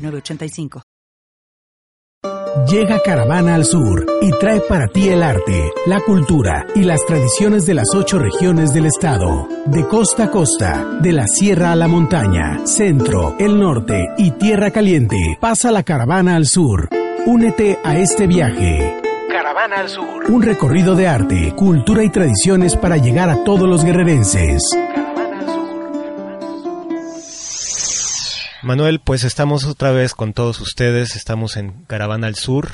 906985. Llega Caravana al Sur y trae para ti el arte, la cultura y las tradiciones de las ocho regiones del estado. De costa a costa, de la sierra a la montaña, centro, el norte y tierra caliente, pasa la Caravana al Sur. Únete a este viaje. Caravana al Sur. Un recorrido de arte, cultura y tradiciones para llegar a todos los guerrerenses. Manuel, pues estamos otra vez con todos ustedes, estamos en Caravana al Sur.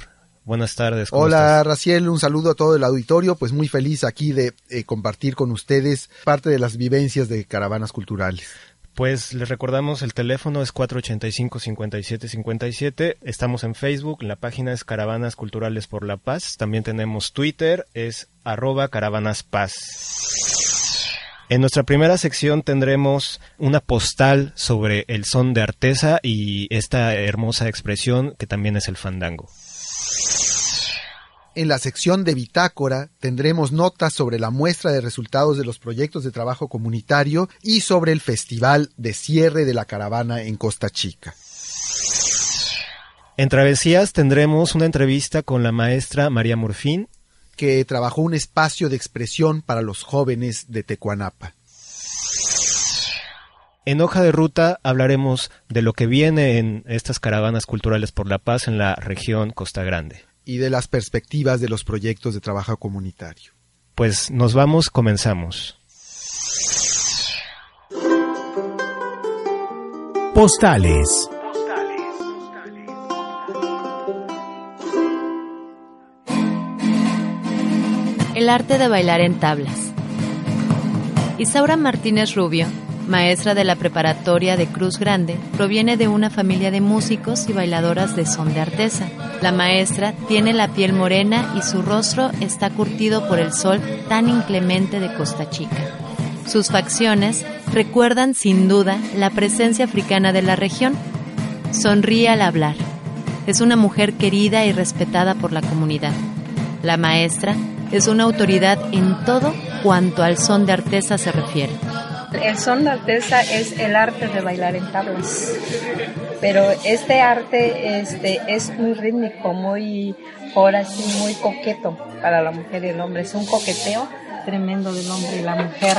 Buenas tardes. ¿cómo Hola estás? Raciel, un saludo a todo el auditorio, pues muy feliz aquí de eh, compartir con ustedes parte de las vivencias de caravanas culturales. Pues les recordamos el teléfono es 485-5757. Estamos en Facebook, la página es Caravanas Culturales por la Paz. También tenemos Twitter, es arroba Caravanas Paz. En nuestra primera sección tendremos una postal sobre el son de artesa y esta hermosa expresión que también es el fandango. En la sección de Bitácora tendremos notas sobre la muestra de resultados de los proyectos de trabajo comunitario y sobre el festival de cierre de la caravana en Costa Chica. En Travesías tendremos una entrevista con la maestra María Murfín que trabajó un espacio de expresión para los jóvenes de Tecuanapa. En hoja de ruta hablaremos de lo que viene en estas caravanas culturales por la paz en la región Costa Grande. y de las perspectivas de los proyectos de trabajo comunitario. Pues nos vamos, comenzamos. Postales. El arte de bailar en tablas. Isaura Martínez Rubio, maestra de la preparatoria de Cruz Grande, proviene de una familia de músicos y bailadoras de son de artesa. La maestra tiene la piel morena y su rostro está curtido por el sol tan inclemente de Costa Chica. Sus facciones recuerdan sin duda la presencia africana de la región. Sonríe al hablar. Es una mujer querida y respetada por la comunidad. La maestra es una autoridad en todo cuanto al son de artesa se refiere. El son de artesa es el arte de bailar en tablas, pero este arte este, es muy rítmico, muy, ahora sí, muy coqueto para la mujer y el hombre. Es un coqueteo tremendo del hombre y la mujer.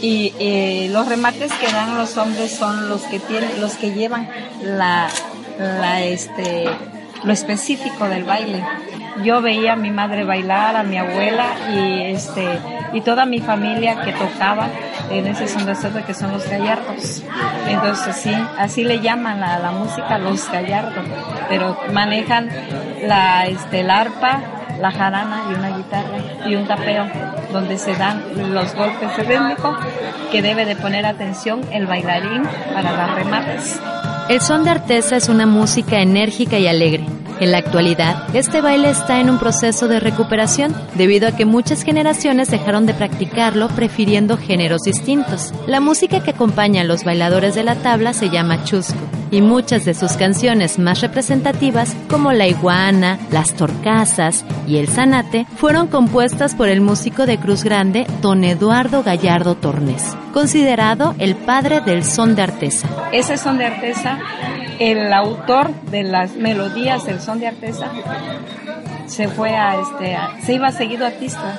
Y los remates que dan los hombres son los que tienen, los que llevan la, la este, lo específico del baile. Yo veía a mi madre bailar, a mi abuela y este y toda mi familia que tocaba en ese son de que son los gallardos. Entonces sí, así le llaman a la música los gallardos, pero manejan la este el arpa, la jarana y una guitarra y un tapeo donde se dan los golpes rítmicos que debe de poner atención el bailarín para dar remates. El son de artesa es una música enérgica y alegre. En la actualidad, este baile está en un proceso de recuperación debido a que muchas generaciones dejaron de practicarlo prefiriendo géneros distintos. La música que acompaña a los bailadores de la tabla se llama chusco y muchas de sus canciones más representativas, como La Iguana, Las Torcasas y El Zanate, fueron compuestas por el músico de Cruz Grande, don Eduardo Gallardo Tornes, considerado el padre del son de artesa. Ese son de artesa, el autor de las melodías del son de artesa, se fue a este, a- se iba seguido a Tisla,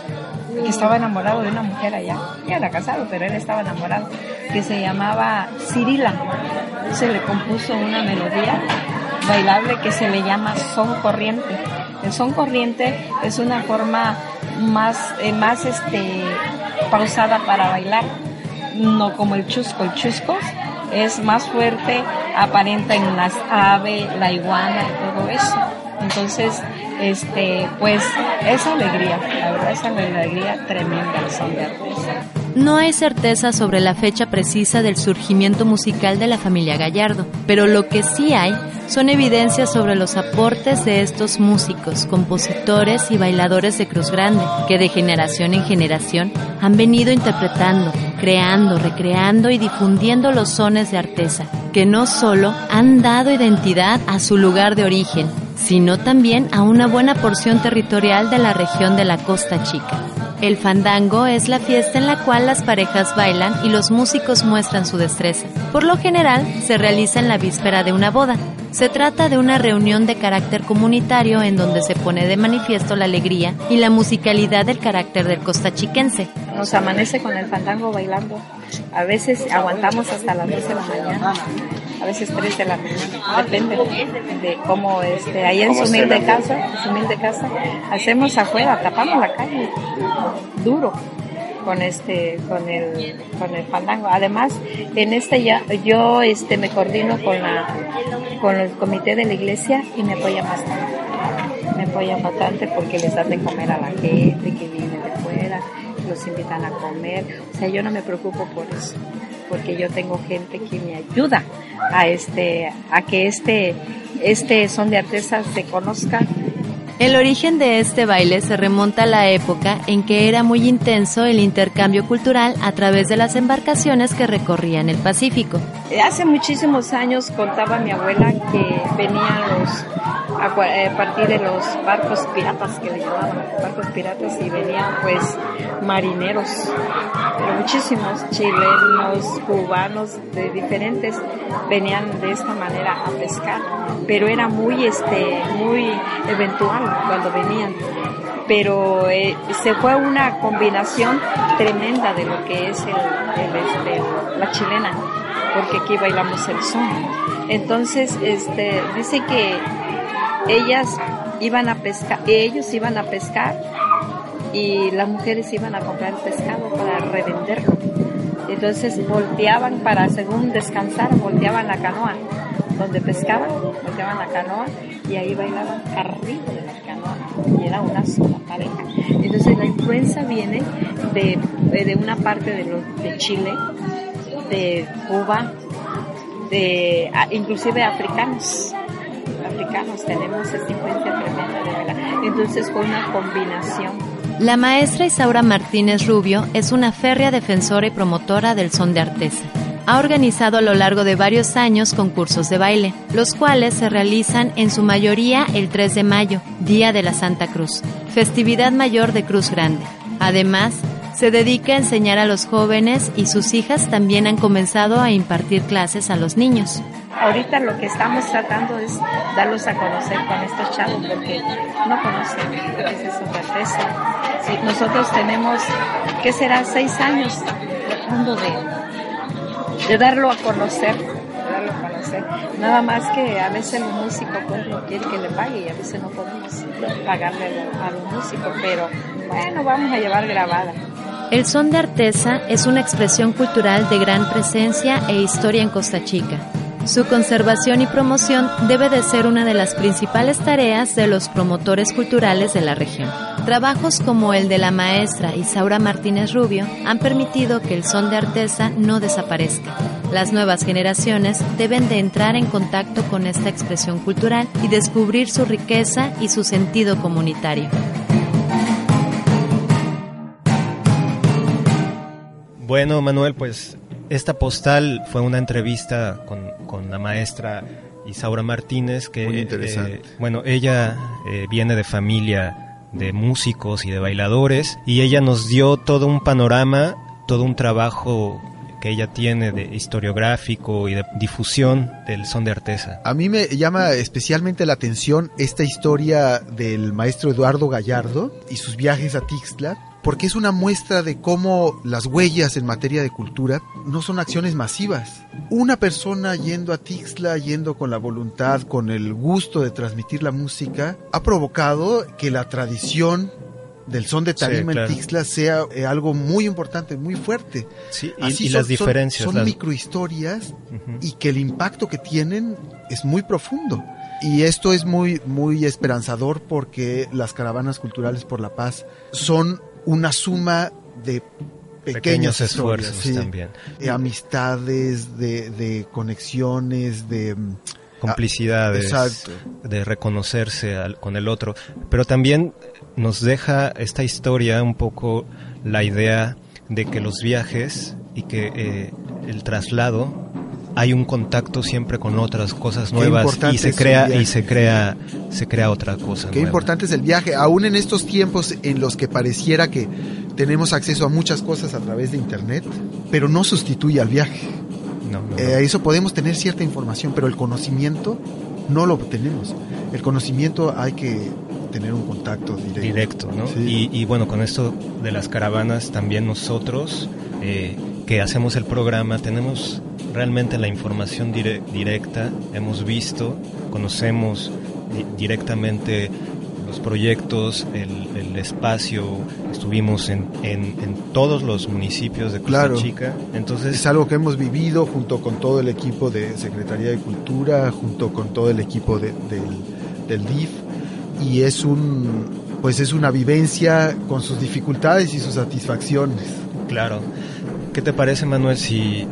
que estaba enamorado de una mujer allá. Ya era casado, pero él estaba enamorado, que se llamaba Cirila. Se le compuso una melodía bailable que se le llama son corriente. El son corriente es una forma más, eh, más este, pausada para bailar, no como el chusco. El chusco es más fuerte, aparenta en las aves, la iguana y todo eso. Entonces, este, pues, es alegría, la verdad es una alegría tremenda el son de. No hay certeza sobre la fecha precisa del surgimiento musical de la familia Gallardo, pero lo que sí hay son evidencias sobre los aportes de estos músicos, compositores y bailadores de Cruz Grande, que de generación en generación han venido interpretando, creando, recreando y difundiendo los sones de artesa, que no solo han dado identidad a su lugar de origen, sino también a una buena porción territorial de la región de la Costa Chica. El fandango es la fiesta en la cual las parejas bailan y los músicos muestran su destreza. Por lo general, se realiza en la víspera de una boda. Se trata de una reunión de carácter comunitario en donde se pone de manifiesto la alegría y la musicalidad del carácter del costachiquense. Nos amanece con el fandango bailando. A veces aguantamos hasta las 10 de la mañana a veces 3 de la mañana, depende de cómo este, ahí en su humilde casa, su humilde casa, hacemos afuera, tapamos la calle, duro con este con el con el fandango. Además en este ya yo este me coordino con la con el comité de la iglesia y me apoya bastante. Me apoya bastante porque les dan de comer a la gente que viene de fuera los invitan a comer. O sea yo no me preocupo por eso porque yo tengo gente que me ayuda a este a que este este son de artesas se conozca el origen de este baile se remonta a la época en que era muy intenso el intercambio cultural a través de las embarcaciones que recorrían el Pacífico. Hace muchísimos años contaba mi abuela que venían los a eh, partir de los barcos piratas que le llamaban, barcos piratas y venían pues marineros, pero muchísimos chilenos, cubanos, de diferentes, venían de esta manera a pescar, pero era muy este, muy eventual cuando venían pero eh, se fue una combinación tremenda de lo que es el, este, la chilena, porque aquí bailamos el son. Entonces, este, dice que ellas iban a pescar, ellos iban a pescar y las mujeres iban a comprar el pescado para revenderlo. Entonces volteaban para, según descansar, volteaban la canoa donde pescaban, volteaban la canoa y ahí bailaban arriba de la canoa y era una sola pareja. Entonces la influencia viene de, de una parte de, los, de Chile, de Cuba, de inclusive africanos africanos tenemos esta influencia tremenda de bailar. Entonces fue una combinación. La maestra Isaura Martínez Rubio es una férrea defensora y promotora del son de artesa. Ha organizado a lo largo de varios años concursos de baile, los cuales se realizan en su mayoría el 3 de mayo, Día de la Santa Cruz, festividad mayor de Cruz Grande. Además, se dedica a enseñar a los jóvenes y sus hijas también han comenzado a impartir clases a los niños. Ahorita lo que estamos tratando es darlos a conocer con estos chavos porque no conocen lo que es su nosotros tenemos, ¿qué será? Seis años tratando de, darlo a conocer. Nada más que a veces el músico pues no quiere que le pague y a veces no podemos pagarle a los músicos, pero bueno, vamos a llevar grabada. El son de artesa es una expresión cultural de gran presencia e historia en Costa Chica. Su conservación y promoción debe de ser una de las principales tareas de los promotores culturales de la región. Trabajos como el de la maestra Isaura Martínez Rubio han permitido que el son de artesa no desaparezca. Las nuevas generaciones deben de entrar en contacto con esta expresión cultural y descubrir su riqueza y su sentido comunitario. Bueno, Manuel, pues esta postal fue una entrevista con, con la maestra Isaura Martínez, que, eh, bueno, ella eh, viene de familia de músicos y de bailadores, y ella nos dio todo un panorama, todo un trabajo que ella tiene de historiográfico y de difusión del son de artesa. A mí me llama especialmente la atención esta historia del maestro Eduardo Gallardo y sus viajes a Tixla, porque es una muestra de cómo las huellas en materia de cultura no son acciones masivas. Una persona yendo a Tixla, yendo con la voluntad, con el gusto de transmitir la música, ha provocado que la tradición del son de tarima en Tixla sea eh, algo muy importante, muy fuerte. Sí, y, las diferencias. Son, microhistorias y que el impacto que tienen es muy profundo. Y esto es muy, muy esperanzador porque las caravanas culturales por la paz son una suma de pequeños esfuerzos también. De amistades, de, de conexiones, de mm, complicidades, Exacto. de reconocerse al- con el otro, pero también nos deja esta historia un poco la idea de que los viajes y que eh, el traslado hay un contacto siempre con otras cosas nuevas y se crea y se crea se crea otra cosa Qué nueva. importante es el viaje, aún en estos tiempos en los que pareciera que tenemos acceso a muchas cosas a través de Internet, pero no sustituye al viaje. No, no, no. Eh, eso podemos tener cierta información, pero el conocimiento no lo tenemos. El conocimiento hay que tener un contacto directo. directo, ¿no? Sí. Y, y bueno, con esto de las caravanas, también nosotros eh, que hacemos el programa tenemos realmente la información dire- directa, hemos visto, conocemos di- directamente los proyectos, el, el espacio, estuvimos en, en, en todos los municipios de Costa Claro. Chica, entonces Es algo que hemos vivido junto con todo el equipo de Secretaría de Cultura, junto con todo el equipo de- del, del DIF, y es un pues es una vivencia con sus dificultades y sus satisfacciones. Claro. ¿Qué te parece, Manuel, si,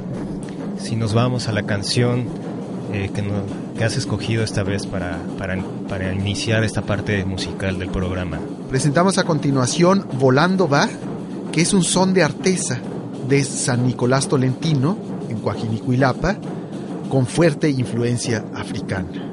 si nos vamos a la canción eh, que, has escogido esta vez para, para, para iniciar esta parte musical del programa? Presentamos a continuación Volando va, que es un son de artesa de San Nicolás Tolentino, en Coajinicuilapa, con fuerte influencia africana.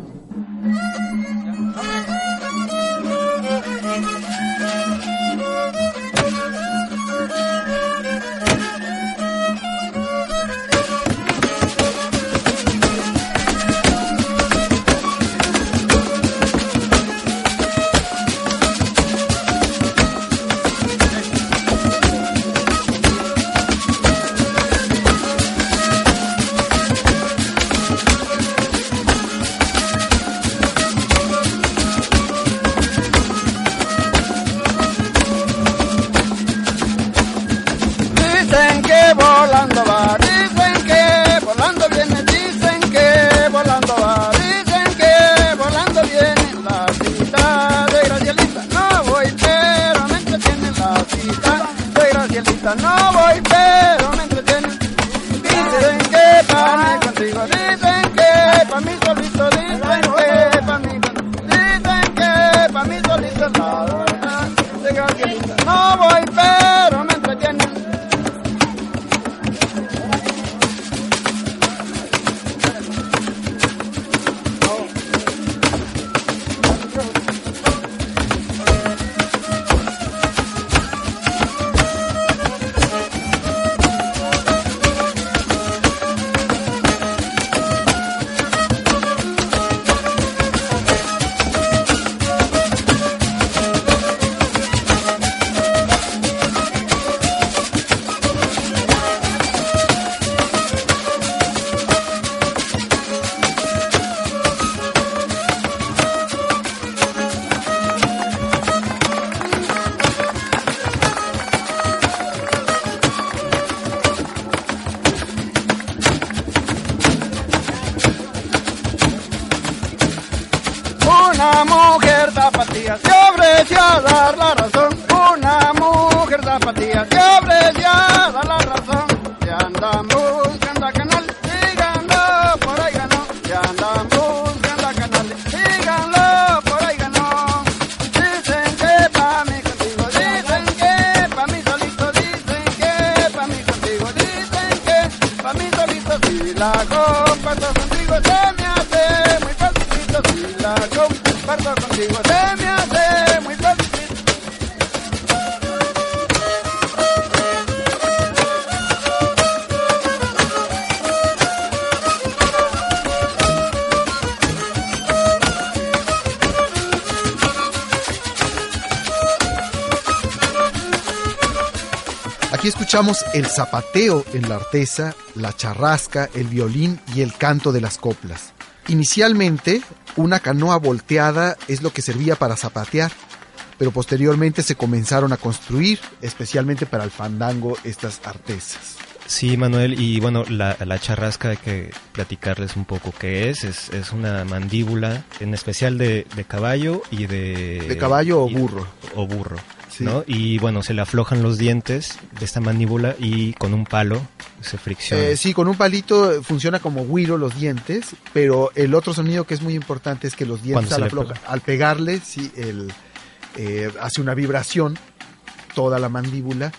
De escuchamos el zapateo en la artesa, la charrasca, el violín y el canto de las coplas. Inicialmente, una canoa volteada es lo que servía para zapatear, pero posteriormente se comenzaron a construir, especialmente para el fandango, estas artesas. Sí, Manuel, y bueno, la, la charrasca hay que platicarles un poco qué es. Es, es una mandíbula, en especial de, de caballo y de... ¿De caballo o y- burro? O burro. Sí. ¿no? Y bueno, se le aflojan los dientes de esta mandíbula y con un palo se fricciona. Eh, sí, con un palito funciona como güiro los dientes, pero el otro sonido que es muy importante es que los dientes al, le afloja- pega. al pegarle, sí, el, eh, hace una vibración toda la mandíbula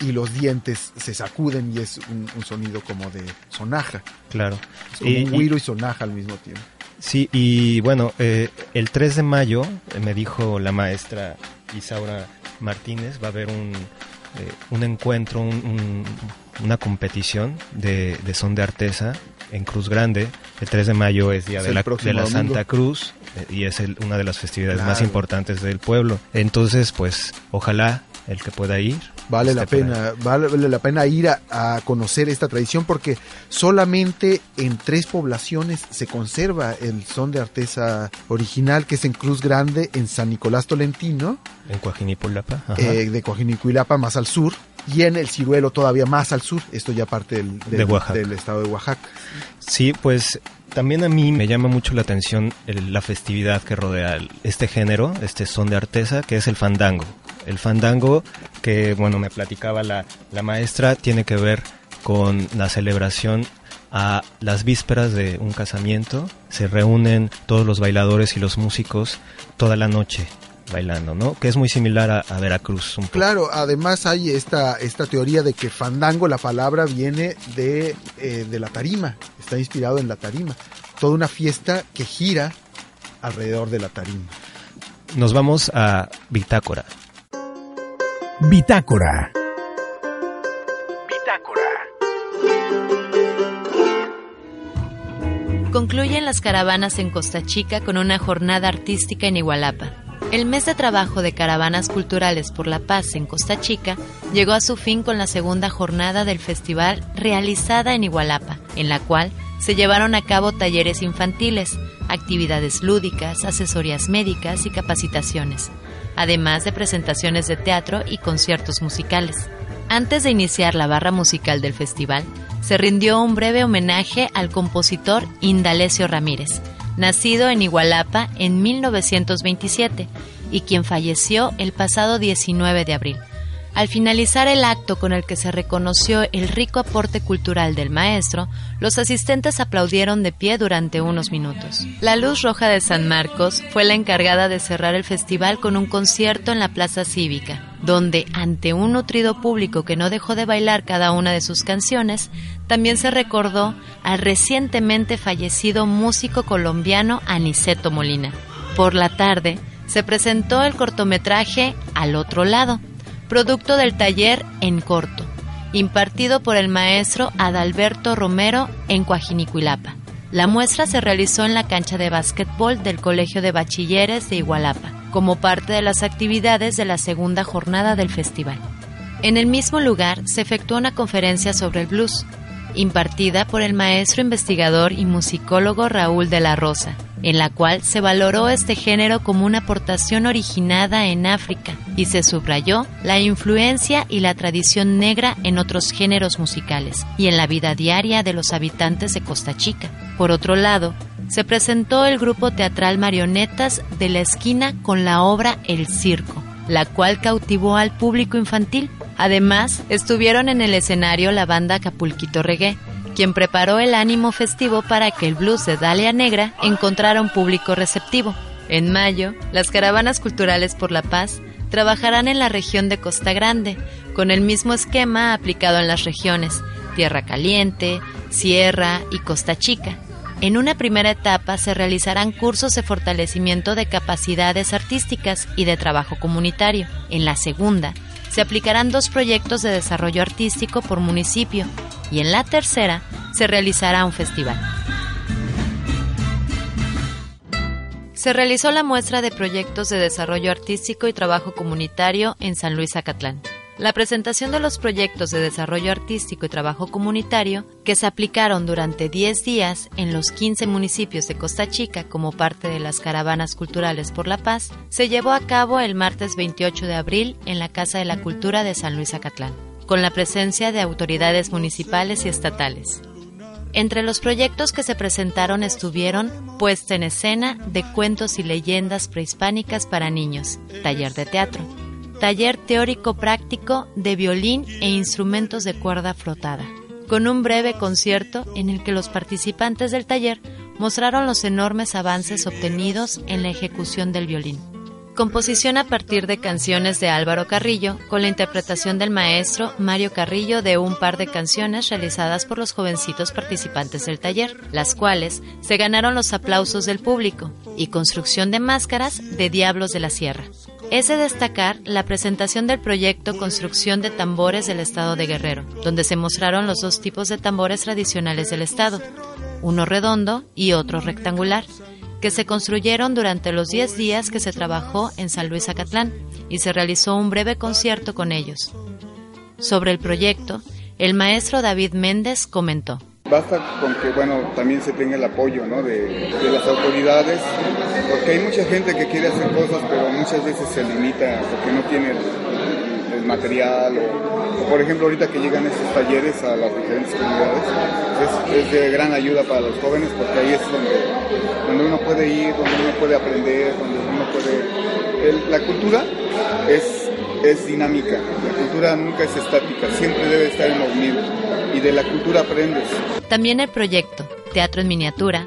y los dientes se sacuden y es un, un sonido como de sonaja. claro. Es como Y- un güiro y sonaja al mismo tiempo. Sí, y bueno, eh, el 3 de mayo eh, me dijo la maestra Isaura Martínez, va a haber un, eh, un encuentro, un- un- una competición de, de son de artesa en Cruz Grande. El 3 de mayo es Día Es de la, de la. Santa Cruz eh, y es el- una de las festividades más importantes del pueblo. Entonces, pues, ojalá el que pueda ir. Vale la pena, vale la pena ir a, a conocer esta tradición porque solamente en tres poblaciones se conserva el son de artesa original, que es en Cruz Grande, en San Nicolás Tolentino, En Coajinipulapa. ajá. eh, de Coajinicuilapa más al sur, y en el Ciruelo todavía más al sur, esto ya parte del, del- De Oaxaca. del estado de Oaxaca. Sí, pues también a mí me llama mucho la atención el- la festividad que rodea el- este género, este son de artesa, que es el fandango. El fandango, que bueno, me platicaba la, la maestra, tiene que ver con la celebración a las vísperas de un casamiento. Se reúnen todos los bailadores y los músicos toda la noche bailando, ¿no? Que es muy similar a, a Veracruz. Un poco. Claro, además hay esta, esta teoría de que fandango, la palabra viene de, eh, de la tarima, está inspirado en la tarima. Toda una fiesta que gira alrededor de la tarima. Nos vamos a Bitácora. Bitácora. Concluyen las caravanas en Costa Chica con una jornada artística en Igualapa. El mes de trabajo de caravanas culturales por la paz en Costa Chica llegó a su fin con la segunda jornada del festival realizada en Igualapa, en la cual se llevaron a cabo talleres infantiles, actividades lúdicas, asesorías médicas y capacitaciones, además de presentaciones de teatro y conciertos musicales. Antes de iniciar la barra musical del festival, se rindió un breve homenaje al compositor Indalecio Ramírez, nacido en Igualapa en 1927 y quien falleció el pasado 19 de abril. Al finalizar el acto con el que se reconoció el rico aporte cultural del maestro, los asistentes aplaudieron de pie durante unos minutos. La Luz Roja de San Marcos fue la encargada de cerrar el festival con un concierto en la Plaza Cívica, donde, ante un nutrido público que no dejó de bailar cada una de sus canciones, también se recordó al recientemente fallecido músico colombiano Aniceto Molina. Por la tarde, se presentó el cortometraje Al otro lado, producto del taller En Corto, impartido por el maestro Adalberto Romero en Coajinicuilapa. La muestra se realizó en la cancha de básquetbol del Colegio de Bachilleres de Igualapa, como parte de las actividades de la segunda jornada del festival. En el mismo lugar se efectuó una conferencia sobre el blues, impartida por el maestro investigador y musicólogo Raúl de la Rosa, en la cual se valoró este género como una aportación originada en África y se subrayó la influencia y la tradición negra en otros géneros musicales y en la vida diaria de los habitantes de Costa Chica. Por otro lado, se presentó el grupo teatral Marionetas de la Esquina con la obra El Circo, la cual cautivó al público infantil. Además, estuvieron en el escenario la banda Capulquito Reggae, quien preparó el ánimo festivo para que el blues de Dalia Negra encontrara un público receptivo. En mayo, las caravanas culturales por la paz trabajarán en la región de Costa Grande, con el mismo esquema aplicado en las regiones Tierra Caliente, Sierra y Costa Chica. En una primera etapa se realizarán cursos de fortalecimiento de capacidades artísticas y de trabajo comunitario. En la segunda, se aplicarán dos proyectos de desarrollo artístico por municipio y en la tercera se realizará un festival. Se realizó la muestra de proyectos de desarrollo artístico y trabajo comunitario en San Luis Acatlán. La presentación de los proyectos de desarrollo artístico y trabajo comunitario que se aplicaron durante 10 días en los 15 municipios de Costa Chica como parte de las caravanas culturales por la paz se llevó a cabo el martes 28 de abril en la Casa de la Cultura de San Luis Acatlán, con la presencia de autoridades municipales y estatales. Entre los proyectos que se presentaron estuvieron Puesta en escena de cuentos y leyendas prehispánicas para niños, taller de teatro, taller teórico práctico de violín e instrumentos de cuerda frotada, con un breve concierto en el que los participantes del taller mostraron los enormes avances obtenidos en la ejecución del violín. Composición a partir de canciones de Álvaro Carrillo, con la interpretación del maestro Mario Carrillo de un par de canciones realizadas por los jovencitos participantes del taller, las cuales se ganaron los aplausos del público, y construcción de máscaras de Diablos de la Sierra. Es de destacar la presentación del proyecto Construcción de Tambores del Estado de Guerrero, donde se mostraron los dos tipos de tambores tradicionales del Estado, uno redondo y otro rectangular, que se construyeron durante los 10 días que se trabajó en San Luis Acatlán y se realizó un breve concierto con ellos. Sobre el proyecto, el maestro David Méndez comentó. Basta con que bueno, también se tenga el apoyo de, de, las autoridades, porque hay mucha gente que quiere hacer cosas, pero muchas veces se limita porque no tiene material o, por ejemplo ahorita que llegan estos talleres a las diferentes comunidades, es, es, de gran ayuda para los jóvenes porque ahí es donde, donde uno puede ir, donde uno puede aprender, donde uno puede... El, la cultura es, es dinámica, la cultura nunca es estática, siempre debe estar en movimiento y de la cultura aprendes. También el proyecto Teatro en Miniatura,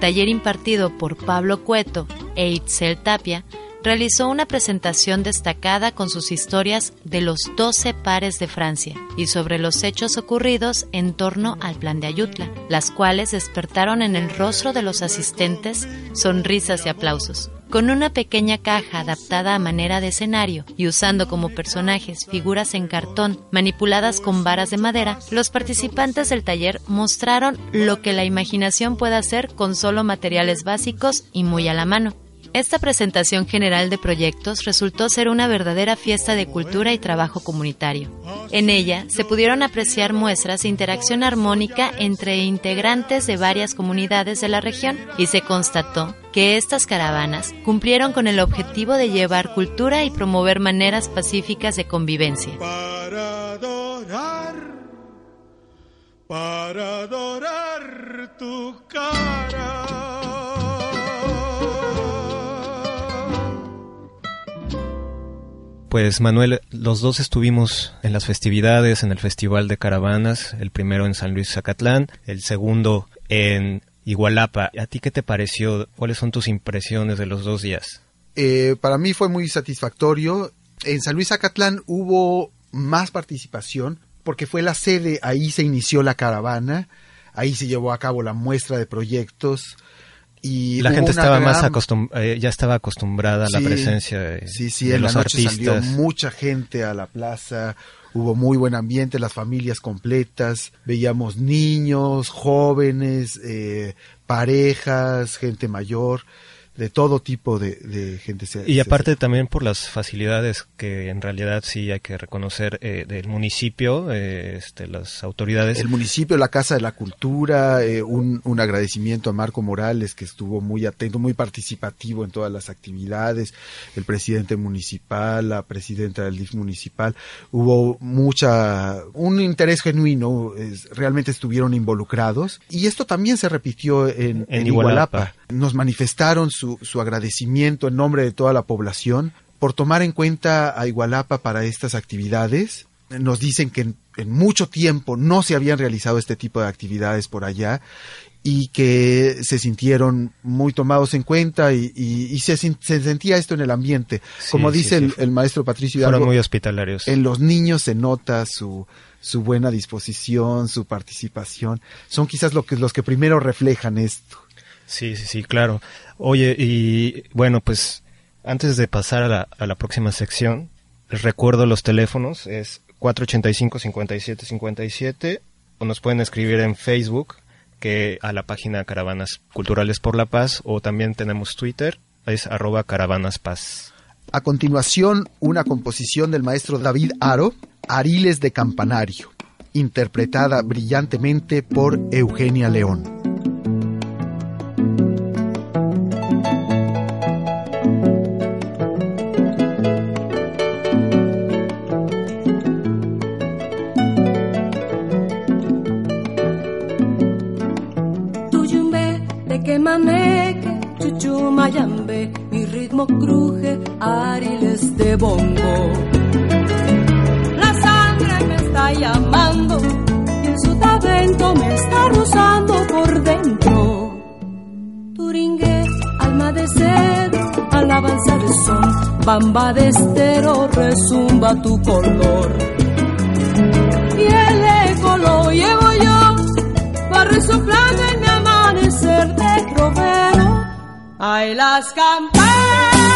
taller impartido por Pablo Cueto e Itzel Tapia, realizó una presentación destacada con sus historias de los 12 pares de Francia y sobre los hechos ocurridos en torno al plan de Ayutla, las cuales despertaron en el rostro de los asistentes sonrisas y aplausos. Con una pequeña caja adaptada a manera de escenario y usando como personajes figuras en cartón manipuladas con varas de madera, los participantes del taller mostraron lo que la imaginación puede hacer con solo materiales básicos y muy a la mano. Esta presentación general de proyectos resultó ser una verdadera fiesta de cultura y trabajo comunitario. En ella se pudieron apreciar muestras de interacción armónica entre integrantes de varias comunidades de la región y se constató que estas caravanas cumplieron con el objetivo de llevar cultura y promover maneras pacíficas de convivencia. Para adorar, para adorar tu cara. Pues Manuel, los dos estuvimos en las festividades, en el Festival de Caravanas, el primero en San Luis Zacatlán, el segundo en Igualapa. ¿A ti qué te pareció? ¿Cuáles son tus impresiones de los dos días? Eh, para mí fue muy satisfactorio. En San Luis Zacatlán hubo más participación porque fue la sede, ahí se inició la caravana, ahí se llevó a cabo la muestra de proyectos. Y la gente estaba gran... más acostum eh, ya estaba acostumbrada a la presencia de, sí, sí, de en los la noche artistas. salió mucha gente a la plaza, hubo muy buen ambiente, las familias completas, veíamos niños, jóvenes, eh, parejas, gente mayor, de todo tipo de, de gente. Se, y aparte se... también por las facilidades que en realidad sí hay que reconocer eh, del municipio, eh, este, las autoridades. El municipio, la Casa de la Cultura, eh, un, un, agradecimiento a Marco Morales que estuvo muy atento, muy participativo en todas las actividades, el presidente municipal, la presidenta del DIF municipal, hubo mucha, un interés genuino, es, realmente estuvieron involucrados y esto también se repitió en, en, en Igualapa. Igualapa. Nos manifestaron su su, agradecimiento en nombre de toda la población por tomar en cuenta a Igualapa para estas actividades. Nos dicen que en, en, mucho tiempo no se habían realizado este tipo de actividades por allá y que se sintieron muy tomados en cuenta y, y, y se, se, sentía esto en el ambiente. Sí, Como dice sí, el, el, maestro Patricio Hidalgo, Fueron muy hospitalarios. En los niños se nota su, su buena disposición, su participación. Son quizás lo que, los que primero reflejan esto. Sí, sí, sí, claro. Oye, y bueno, pues antes de pasar a la, a la próxima sección, les recuerdo los teléfonos, es 485-5757, o nos pueden escribir en Facebook, que a la página Caravanas Culturales por la Paz, o también tenemos Twitter, es arroba caravanas A continuación, una composición del maestro David Aro, Ariles de Campanario, interpretada brillantemente por Eugenia León. Mayambe, mi ritmo cruje ariles de bongo. La sangre me está llamando y el sotavento me está rozando por dentro. Turingue, alma de sed, alabanza de son, bamba de estero, resumba tu color. Y el eco lo llevo yo, va resoplando Ay, las campanas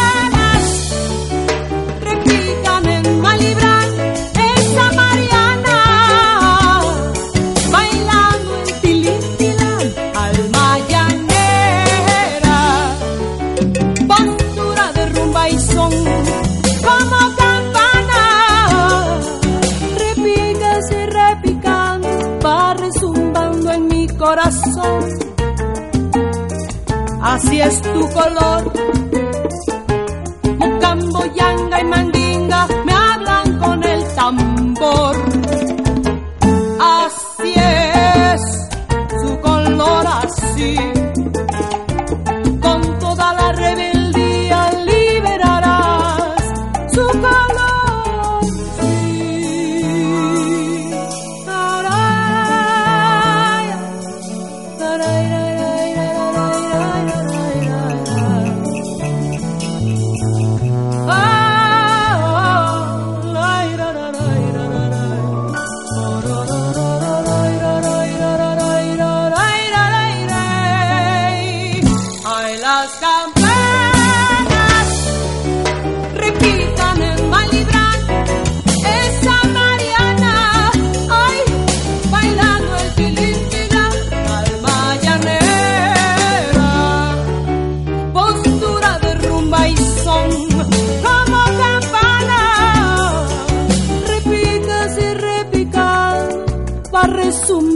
así es tu color. Mocambo, yanga y mandinga me hablan con el tambor.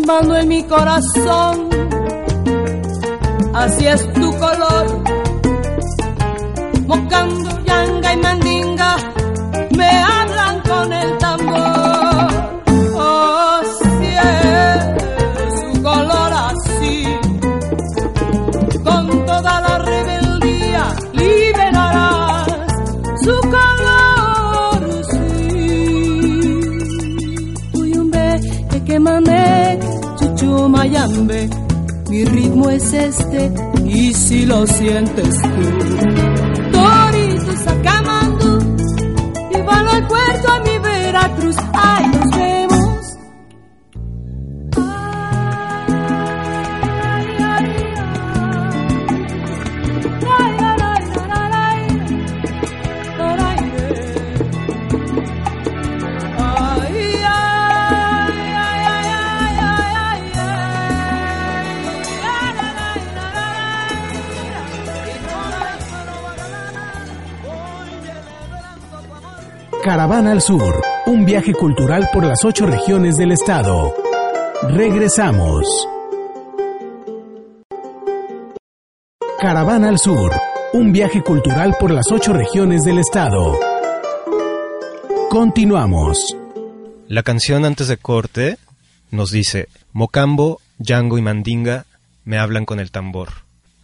Resumbando en mi corazón así es tu color. Mocando, yanga y mandinga Mi ritmo es este y si lo sientes tú. Caravana al Sur, un viaje cultural por las ocho regiones del estado. Regresamos. Caravana al Sur, un viaje cultural por las ocho regiones del estado. Continuamos. La canción antes de corte nos dice, Mocambo, Yango y Mandinga me hablan con el tambor.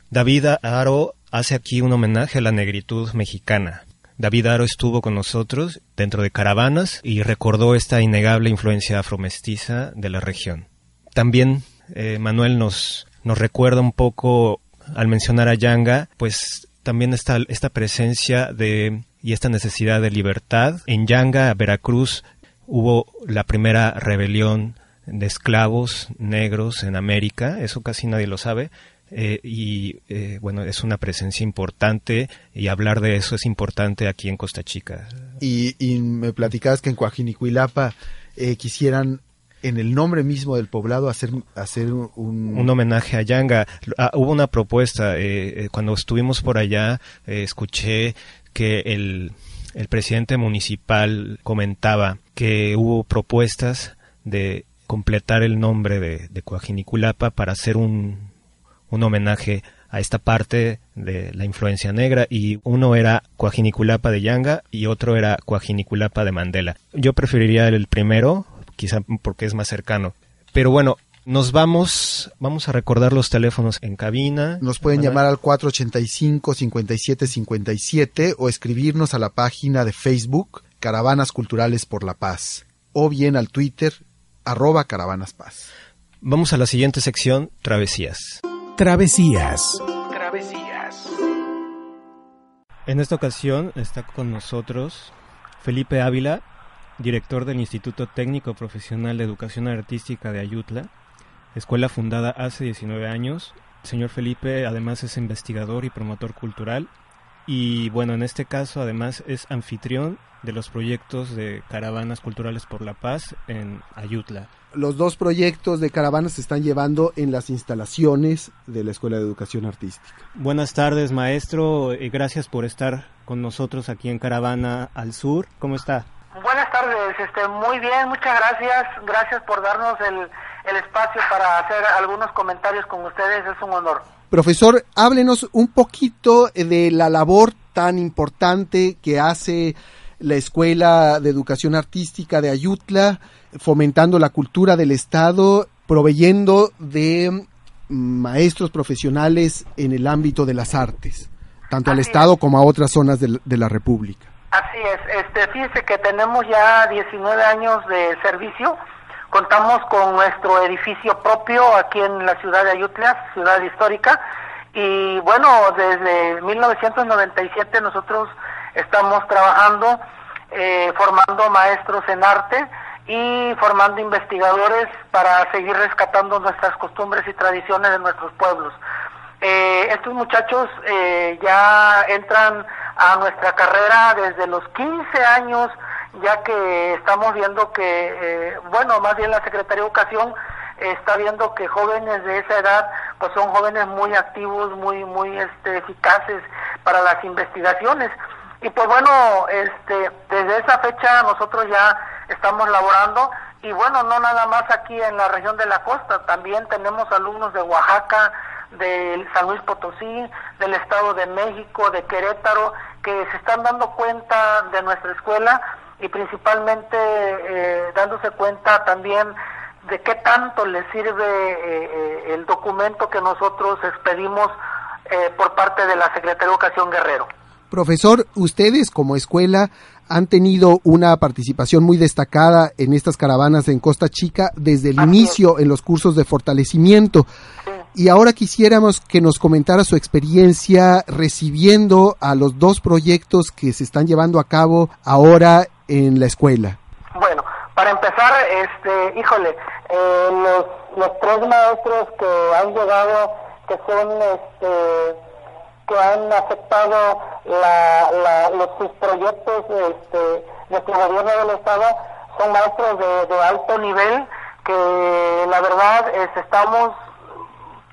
David Aro hace aquí un homenaje a la negritud mexicana. David Aro estuvo con nosotros dentro de caravanas y recordó esta innegable influencia afromestiza de la región. También eh, Manuel nos, nos recuerda un poco al mencionar a Yanga, pues también está esta presencia de y esta necesidad de libertad. En Yanga, Veracruz, hubo la primera rebelión de esclavos negros en América, eso casi nadie lo sabe, eh, y eh, bueno, es una presencia importante y hablar de eso es importante aquí en Costa Chica. Y, y me platicabas que en Coajinicuilapa eh, quisieran en el nombre mismo del poblado hacer, hacer un... Un homenaje a Yanga. Ah, hubo una propuesta, eh, eh, cuando estuvimos por allá, escuché que el, el presidente municipal comentaba que hubo propuestas de completar el nombre de, de Coajiniculapa para hacer un, un homenaje a esta parte de la influencia negra y uno era Coajiniculapa de Yanga y otro era Coajiniculapa de Mandela. Yo preferiría el primero, quizá porque es más cercano. Pero bueno, Nos vamos, vamos a recordar los teléfonos en cabina. Nos pueden llamar al 485-5757 o escribirnos a la página de Facebook Caravanas Culturales por la Paz o bien al Twitter arroba Caravanas Paz. Vamos a la siguiente sección, Travesías. Travesías. Travesías. En esta ocasión está con nosotros Felipe Ávila, director del Instituto Técnico Profesional de Educación Artística de Ayutla, escuela fundada hace 19 años. señor Felipe además es investigador y promotor cultural y bueno, en este caso además es anfitrión de los proyectos de Caravanas Culturales por la Paz en Ayutla. Los dos proyectos de caravanas se están llevando en las instalaciones de la Escuela de Educación Artística. Buenas tardes, maestro, y gracias por estar con nosotros aquí en Caravana al Sur. ¿Cómo está? Buenas tardes, este, muy bien, muchas gracias. Gracias por darnos el, el espacio para hacer algunos comentarios con ustedes, es un honor. Profesor, háblenos un poquito de la labor tan importante que hace la Escuela de Educación Artística de Ayutla, fomentando la cultura del Estado, proveyendo de maestros profesionales en el ámbito de las artes, tanto al Estado como a otras zonas de, de la República. Así es, este, fíjese que tenemos ya 19 años de servicio, contamos con nuestro edificio propio aquí en la ciudad de Ayutla, ciudad histórica, y bueno, desde 1997 nosotros estamos trabajando, eh, formando maestros en arte y formando investigadores para seguir rescatando nuestras costumbres y tradiciones de nuestros pueblos. Eh, estos muchachos eh, ya entran a nuestra carrera desde los 15 años, ya que estamos viendo que, eh, bueno, más bien la Secretaría de Educación está viendo que jóvenes de esa edad pues son jóvenes muy activos, muy muy este, eficaces para las investigaciones. Y pues bueno, este desde esa fecha nosotros ya estamos laborando y bueno, no nada más aquí en la región de la costa, también tenemos alumnos de Oaxaca, de San Luis Potosí, del Estado de México, de Querétaro, que se están dando cuenta de nuestra escuela y principalmente eh, dándose cuenta también de qué tanto les sirve eh, el documento que nosotros expedimos eh, por parte de la Secretaría de Educación Guerrero. Profesor, ustedes como escuela han tenido una participación muy destacada en estas caravanas en Costa Chica desde el inicio en los cursos de fortalecimiento. Y ahora quisiéramos que nos comentara su experiencia recibiendo a los dos proyectos que se están llevando a cabo ahora en la escuela. Bueno, para empezar, este, híjole, eh, los, los tres maestros que han llegado, que son, este, que han aceptado la, la, los, sus proyectos este, nuestro gobierno del Estado, son maestros de, de alto nivel, que la verdad es, estamos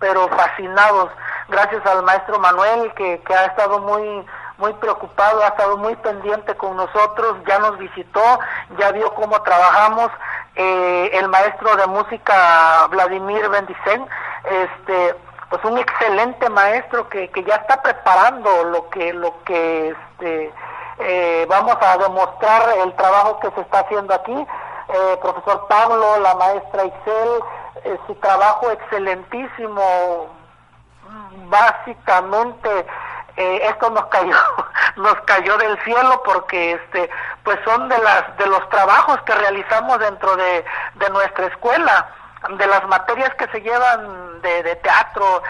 pero fascinados gracias al maestro Manuel que, que ha estado muy muy preocupado, ha estado muy pendiente con nosotros, ya nos visitó, ya vio cómo trabajamos, eh, el maestro de música Vladimir Bendicen, este, pues un excelente maestro que, que ya está preparando lo que, lo que este, eh, vamos a demostrar el trabajo que se está haciendo aquí, eh, profesor Pablo, la maestra Isel, eh, su trabajo excelentísimo, básicamente eh, esto nos cayó nos cayó del cielo porque este pues son de las de los trabajos que realizamos dentro de, de nuestra escuela de las materias que se llevan de, de teatro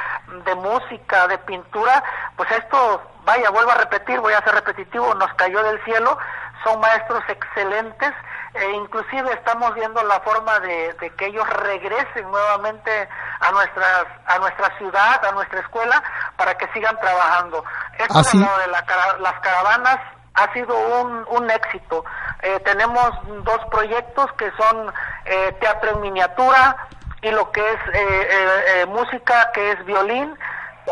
de música de pintura pues esto vaya vuelvo a repetir voy a ser repetitivo nos cayó del cielo son maestros excelentes e inclusive estamos viendo la forma de, de, que ellos regresen nuevamente a nuestras a nuestra ciudad a nuestra escuela para que sigan trabajando esto ¿Así? de, lo de la, las caravanas ha sido un, un éxito eh, tenemos dos proyectos que son eh, teatro en miniatura y lo que es eh, música que es violín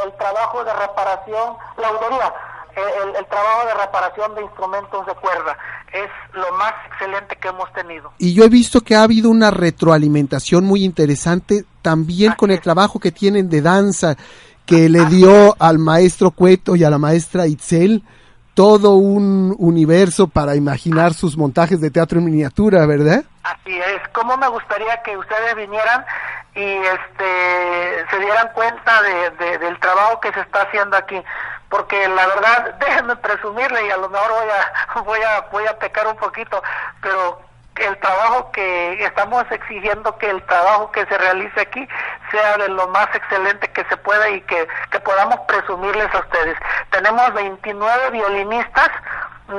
el trabajo de reparación la autoría el, el, trabajo de reparación de instrumentos de cuerda es lo más excelente que hemos tenido. Y yo he visto que ha habido una retroalimentación muy interesante también Así con el es. trabajo que tienen de danza que le Así dio es. al maestro Cueto y a la maestra Itzel todo un universo para imaginar sus montajes de teatro en miniatura, ¿verdad? Así es, como me gustaría que ustedes vinieran y este se dieran cuenta de, de- del trabajo que se está haciendo aquí, porque la verdad, déjenme presumirle y a lo mejor voy a voy a voy a pecar un poquito, pero el trabajo que estamos exigiendo que el trabajo que se realice aquí sea de lo más excelente que se pueda y que, que podamos presumirles a ustedes. Tenemos 29 violinistas,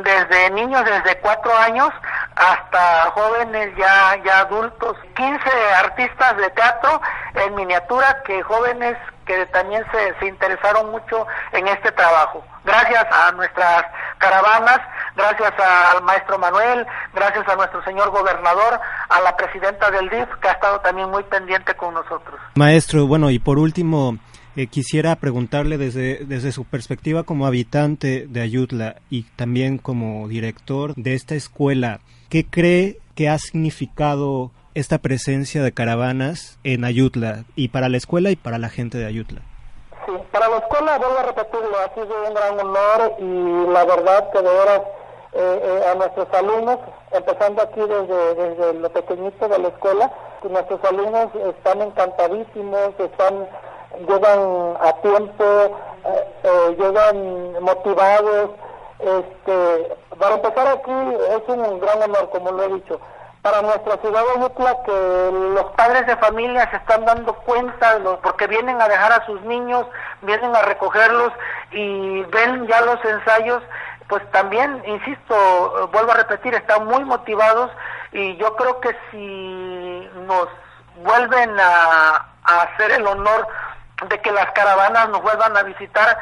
desde niños desde cuatro años hasta jóvenes ya, ya adultos, 15 artistas de teatro en miniatura que jóvenes que también se, se interesaron mucho en este trabajo. Gracias a nuestras caravanas, gracias al maestro Manuel, gracias a nuestro señor gobernador, a la presidenta del DIF que ha estado también muy pendiente con nosotros. Maestro, bueno, y por último, eh, quisiera preguntarle desde, desde su perspectiva como habitante de Ayutla y también como director de esta escuela, ¿qué cree que ha significado esta presencia de caravanas en Ayutla y para la escuela y para la gente de Ayutla? Sí, para la escuela, vuelvo a repetirlo, ha sido un gran honor y la verdad que de veras eh, eh, a nuestros alumnos, empezando aquí desde, desde lo pequeñito de la escuela, nuestros alumnos están encantadísimos, están llegan a tiempo, eh, eh, llegan motivados. Este, para empezar aquí es un gran honor, como lo he dicho para nuestra ciudad de que los padres de familia se están dando cuenta lo- porque vienen a dejar a sus niños, vienen a recogerlos y ven ya los ensayos, pues también, insisto, vuelvo a repetir, están muy motivados y yo creo que si nos vuelven a, a hacer el honor de que las caravanas nos vuelvan a visitar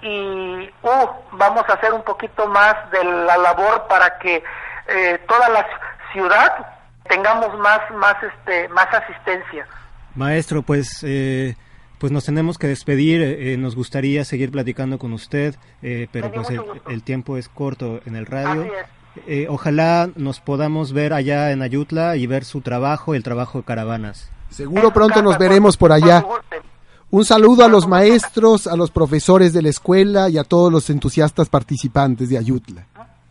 y uh, vamos a hacer un poquito más de la labor para que eh, toda la ciudad tengamos más más este más asistencia Maestro, pues, eh, pues nos tenemos que despedir. eh, nos gustaría seguir platicando con usted, eh, pero pues el, tiempo es corto en el radio. Así es. Eh, ojalá nos podamos ver allá en Ayutla y ver su trabajo, el trabajo de caravanas. Seguro pronto nos veremos por allá. Un saludo a los maestros, a los profesores de la escuela y a todos los entusiastas participantes de Ayutla.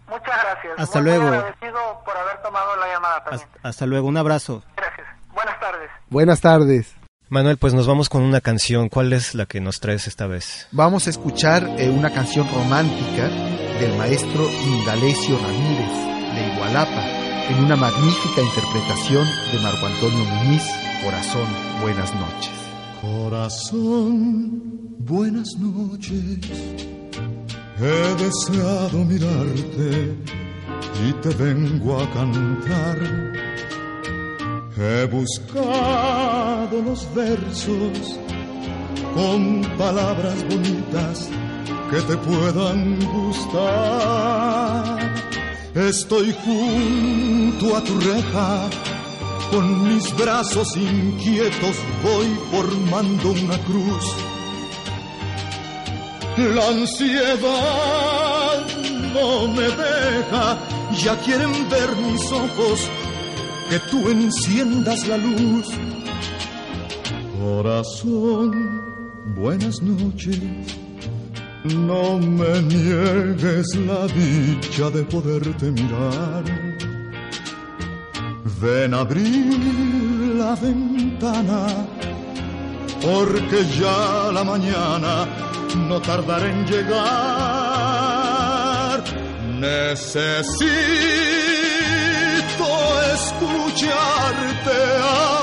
Muchas gracias Hasta Muy, muy luego. agradecido por haber tomado la llamada también Hasta luego, un abrazo. gracias buenas tardes Buenas tardes. Manuel, pues nos vamos con una canción. ¿Cuál es la que nos traes esta vez? Vamos a escuchar eh, una canción romántica del maestro Indalecio Ramírez de Igualapa en una magnífica interpretación de Marco Antonio Muñiz, Corazón, buenas noches. Corazón, buenas noches. He deseado mirarte y te vengo a cantar. He buscado los versos con palabras bonitas que te puedan gustar. Estoy junto a tu reja con mis brazos inquietos voy formando una cruz. La ansiedad no me deja, ya quieren ver mis ojos que tú enciendas la luz. Corazón, buenas noches. No me niegues la dicha de poderte mirar. Ven a abrir la ventana, porque ya la mañana no tardará en llegar. Necesito escucharte,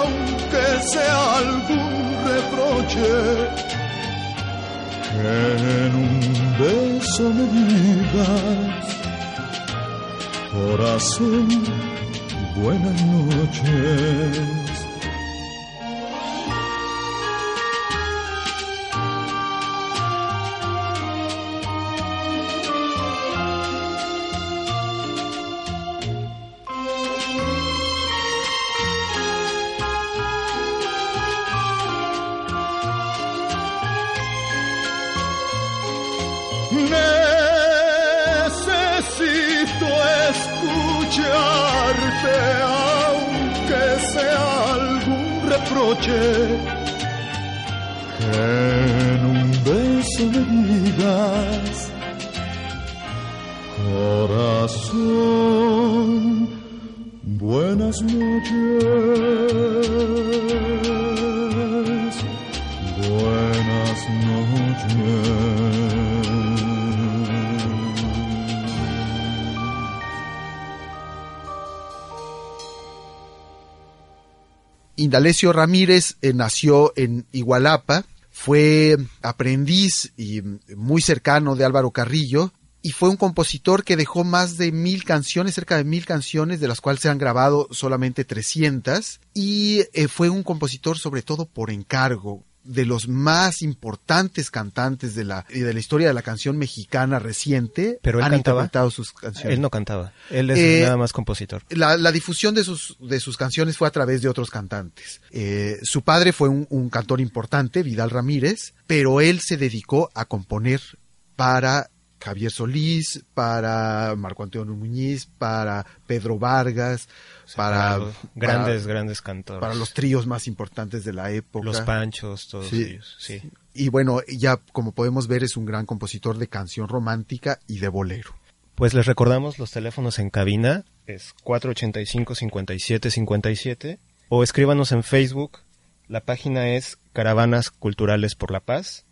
aunque sea algún reproche. Que en un beso me digas, corazón buenas noches. Necesito escucharte, aunque sea algún reproche. Que en un beso me digas, Corazón, buenas noches, Indalecio Ramírez eh, nació en Igualapa, fue aprendiz y muy cercano de Álvaro Carrillo y fue un compositor que dejó más de mil canciones, cerca de mil canciones, de las cuales se han grabado solamente 300 y eh, fue un compositor sobre todo por encargo de los más importantes cantantes de la, de la historia de la canción mexicana reciente Pero él han cantaba. interpretado sus canciones. Él no cantaba. Él es Eh, nada más compositor. La, la difusión de sus, de sus canciones fue a través de otros cantantes. Eh, su padre fue un, un cantor importante, Vidal Ramírez, pero él se dedicó a componer para Javier Solís, para Marco Antonio Muñiz, para Pedro Vargas, para, grandes, para- grandes cantores. para los tríos más importantes de la época. Los Panchos, todos Sí. ellos. Sí. Y bueno, ya como podemos ver es un gran compositor de canción romántica y de bolero. Pues les recordamos los teléfonos en cabina, es 485-5757, o escríbanos en Facebook, la página es Caravanas Culturales por la Paz.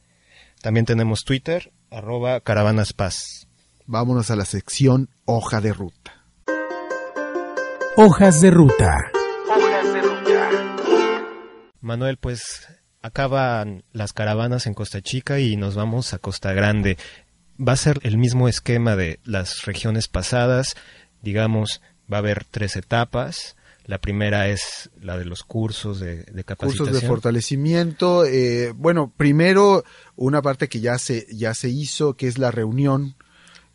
También tenemos Twitter, arroba Caravanas Paz. Vámonos a la sección Hoja de Ruta. Hojas de ruta. Manuel, pues acaban las caravanas en Costa Chica y nos vamos a Costa Grande. Va a ser el mismo esquema de las regiones pasadas, digamos, va a haber tres etapas. La primera es la de los cursos de, de capacitación. cursos de fortalecimiento. eh, bueno, primero una parte que ya se ya se hizo, que es la reunión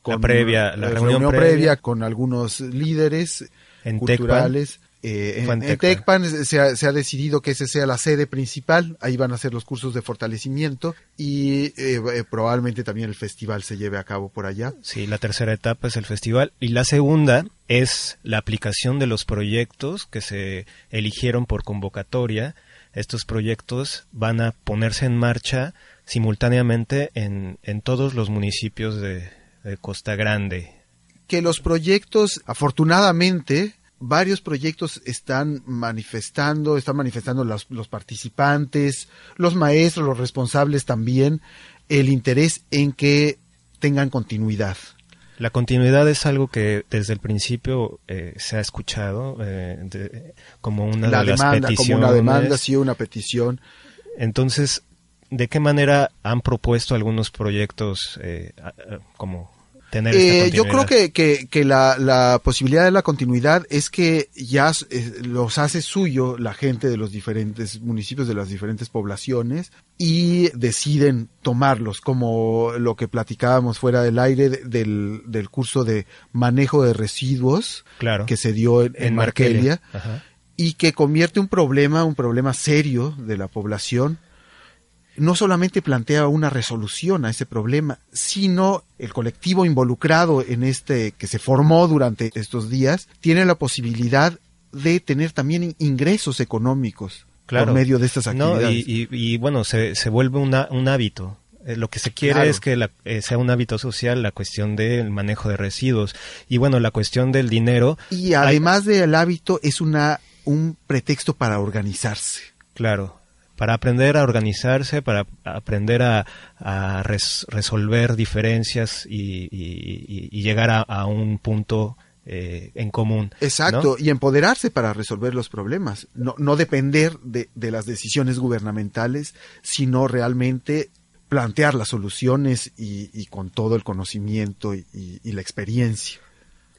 La previa- la reunión previa. previa. con algunos líderes En culturales. Eh, en, en Tecpan se ha, se ha decidido que ese sea la sede principal, ahí van a ser los cursos de fortalecimiento y eh, eh, probablemente también el festival se lleve a cabo por allá. Sí, la tercera etapa es el festival y la segunda es la aplicación de los proyectos que se eligieron por convocatoria. Estos proyectos van a ponerse en marcha simultáneamente en, en todos los municipios de, de Costa Grande. que los proyectos, afortunadamente, varios proyectos están manifestando, están manifestando los, los participantes, los maestros, los responsables también, el interés en que tengan continuidad. La continuidad es algo que desde el principio eh, se ha escuchado eh, de- como una la de las demanda, peticiones. como una demanda, sí, una petición. Entonces, ¿de qué manera han propuesto algunos proyectos eh, como tener esta Eh, yo creo que, que, que la, la posibilidad de la continuidad es que ya eh, los hace suyo la gente de los diferentes municipios, de las diferentes poblaciones, y deciden tomarlos, como lo que platicábamos fuera del aire de- del, del curso de manejo de residuos Claro. que se dio en, en ajá. y que convierte un problema, un problema serio de la población, no solamente plantea una resolución a ese problema, sino el colectivo involucrado en este que se formó durante estos días tiene la posibilidad de tener también ingresos económicos Claro. por medio de estas No, actividades. y, y- y, bueno, se, se vuelve una- un hábito. Eh, lo que se quiere Claro. es que la- eh, sea un hábito social la cuestión del manejo de residuos. Y bueno, la cuestión del dinero. Y además del hábito es una un pretexto para organizarse. Claro, para aprender a organizarse, para aprender a, a res- resolver diferencias y, llegar a, un punto eh, en común. Exacto, y empoderarse para resolver los problemas, no, no depender de, de las decisiones gubernamentales, sino realmente plantear las soluciones y, con todo el conocimiento y la experiencia.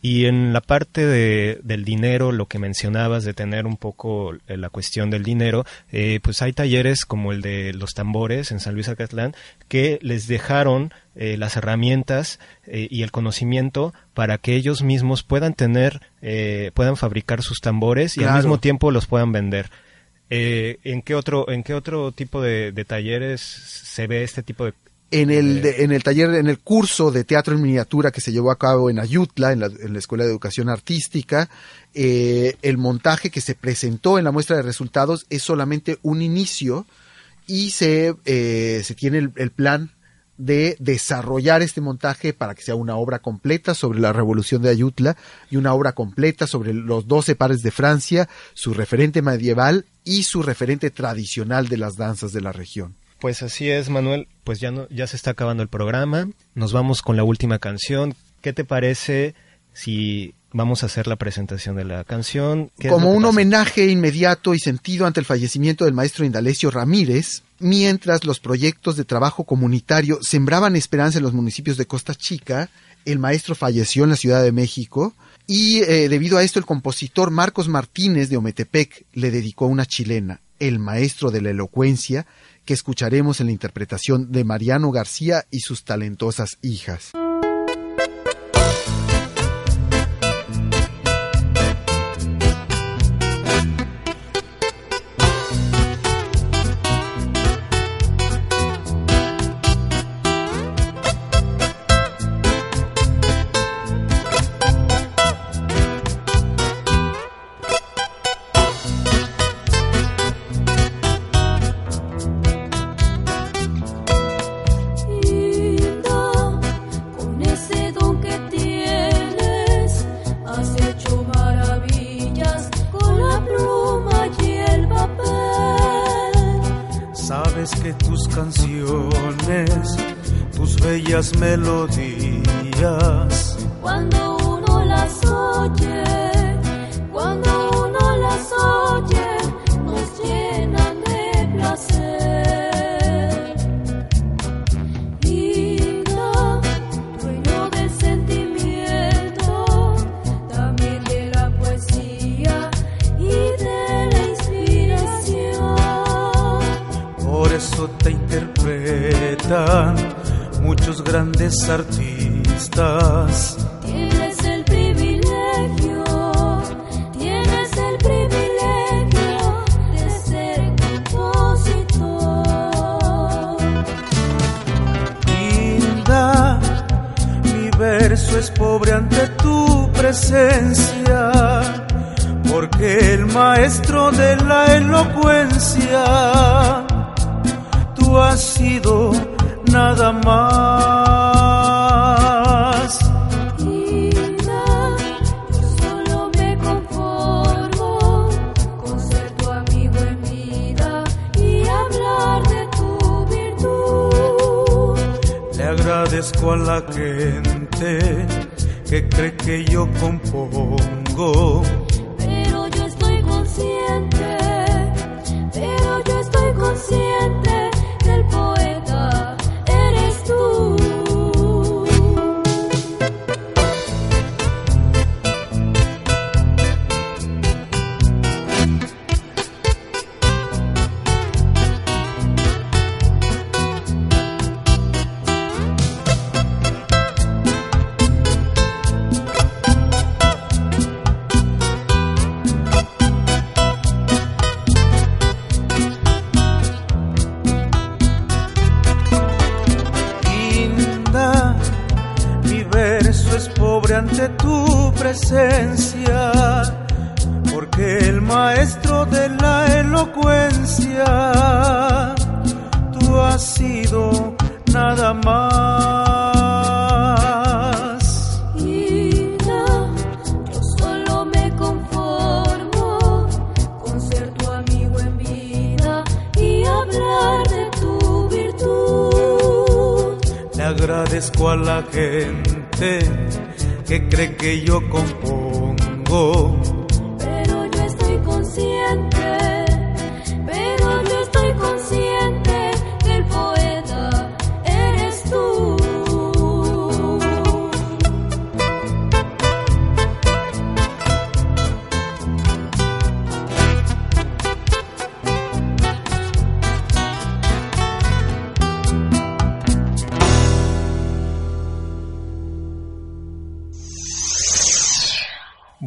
Y en la parte de, del dinero, lo que mencionabas de tener un poco eh, la cuestión del dinero, eh, pues hay talleres como el de los tambores en San Luis Acatlán que les dejaron eh, las herramientas eh, y el conocimiento para que ellos mismos puedan tener, eh, puedan fabricar sus tambores y al mismo tiempo los puedan vender. ¿en, qué otro, ¿En qué otro tipo de, de talleres se ve este tipo de... En el, de- en el taller, en el curso de teatro en miniatura que se llevó a cabo en Ayutla, en la, en la Escuela de Educación Artística, eh, el montaje que se presentó en la muestra de resultados es solamente un inicio y se, eh, se tiene el, el plan de desarrollar este montaje para que sea una obra completa sobre la revolución de Ayutla y una obra completa sobre los doce pares de Francia, su referente medieval y su referente tradicional de las danzas de la región. Pues así es, Manuel. Pues ya, no, ya se está acabando el programa. Nos vamos con la última canción. ¿Qué te parece si vamos a hacer la presentación de la canción? Como un homenaje inmediato y sentido ante el fallecimiento del maestro Indalecio Ramírez, mientras los proyectos de trabajo comunitario sembraban esperanza en los municipios de Costa Chica, el maestro falleció en la Ciudad de México y eh, debido a esto el compositor Marcos Martínez de Ometepec le dedicó una chilena, El maestro de la elocuencia, que escucharemos en la interpretación de Mariano García y sus talentosas hijas. go.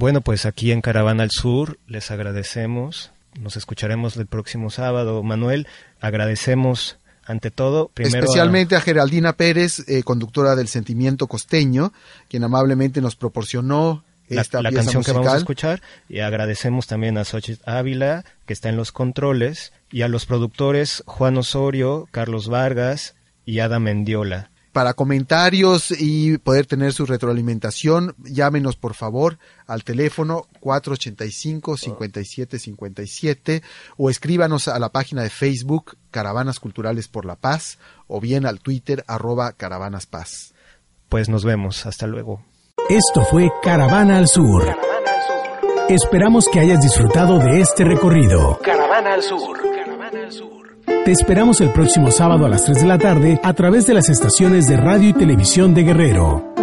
Bueno, pues aquí en Caravana al Sur les agradecemos. Nos escucharemos el próximo sábado. Manuel, agradecemos ante todo, primero especialmente a, Geraldina Pérez, eh, conductora del Sentimiento Costeño, quien amablemente nos proporcionó esta la, canción que vamos a escuchar y agradecemos también a Xochitl Ávila que está en los controles y a los productores Juan Osorio, Carlos Vargas y Ada Mendiola. Para comentarios y poder tener su retroalimentación, llámenos por favor al teléfono 485-5757 o escríbanos a la página de Facebook Caravanas Culturales por la Paz o bien al Twitter arroba Caravanas Paz. Pues nos vemos, hasta luego. Esto fue Caravana al Sur. Esperamos que hayas disfrutado de este recorrido. Caravana al Sur. Te esperamos el próximo sábado a las 3 de la tarde a través de las estaciones de radio y televisión de Guerrero.